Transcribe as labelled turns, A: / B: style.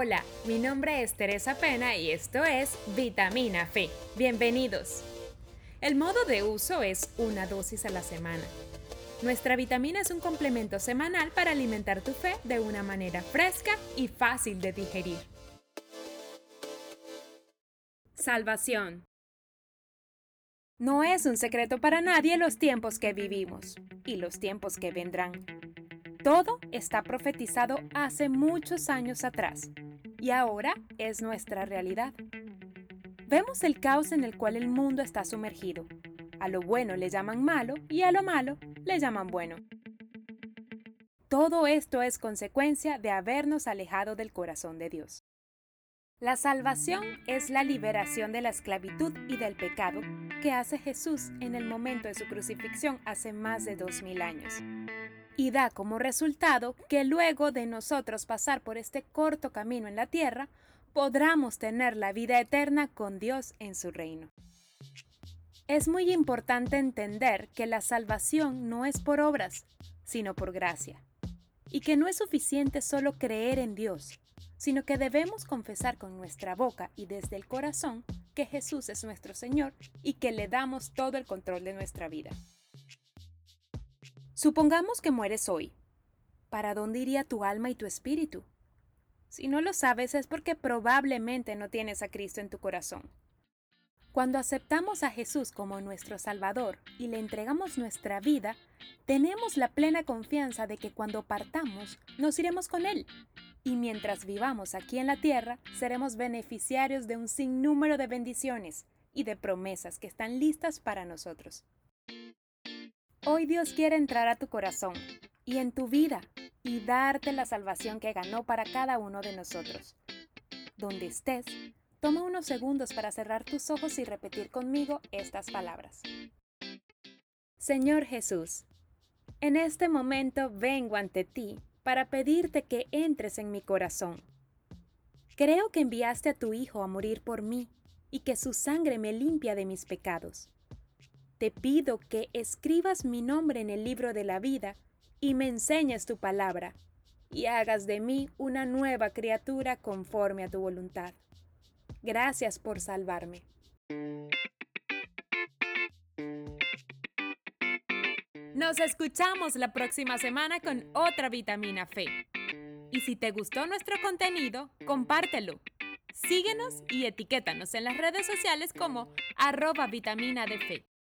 A: Hola, mi nombre es Teresa Pena y esto es Vitamina Fe. Bienvenidos. El modo de uso es una dosis a la semana. Nuestra vitamina es un complemento semanal para alimentar tu fe de una manera fresca y fácil de digerir. Salvación. No es un secreto para nadie los tiempos que vivimos y los tiempos que vendrán. Todo está profetizado hace muchos años atrás y ahora es nuestra realidad. Vemos el caos en el cual el mundo está sumergido. A lo bueno le llaman malo y a lo malo le llaman bueno. Todo esto es consecuencia de habernos alejado del corazón de Dios. La salvación es la liberación de la esclavitud y del pecado que hace Jesús en el momento de su crucifixión hace más de dos mil años y da como resultado que luego de nosotros pasar por este corto camino en la tierra, podamos tener la vida eterna con Dios en su reino. Es muy importante entender que la salvación no es por obras, sino por gracia, y que no es suficiente solo creer en Dios, sino que debemos confesar con nuestra boca y desde el corazón que Jesús es nuestro Señor y que le damos todo el control de nuestra vida. Supongamos que mueres hoy. ¿Para dónde iría tu alma y tu espíritu? Si no lo sabes es porque probablemente no tienes a Cristo en tu corazón. Cuando aceptamos a Jesús como nuestro Salvador y le entregamos nuestra vida, tenemos la plena confianza de que cuando partamos nos iremos con Él. Y mientras vivamos aquí en la tierra, seremos beneficiarios de un sinnúmero de bendiciones y de promesas que están listas para nosotros. Hoy Dios quiere entrar a tu corazón y en tu vida y darte la salvación que ganó para cada uno de nosotros. Donde estés, toma unos segundos para cerrar tus ojos y repetir conmigo estas palabras. Señor Jesús, en este momento vengo ante ti para pedirte que entres en mi corazón. Creo que enviaste a tu Hijo a morir por mí y que su sangre me limpia de mis pecados te pido que escribas mi nombre en el libro de la vida y me enseñes tu palabra, y hagas de mí una nueva criatura conforme a tu voluntad. Gracias por salvarme. Nos escuchamos la próxima semana con otra vitamina Fe. Y si te gustó nuestro contenido, compártelo. Síguenos y etiquétanos en las redes sociales como arroba vitamina de fe.